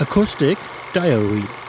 Acoustic Diary.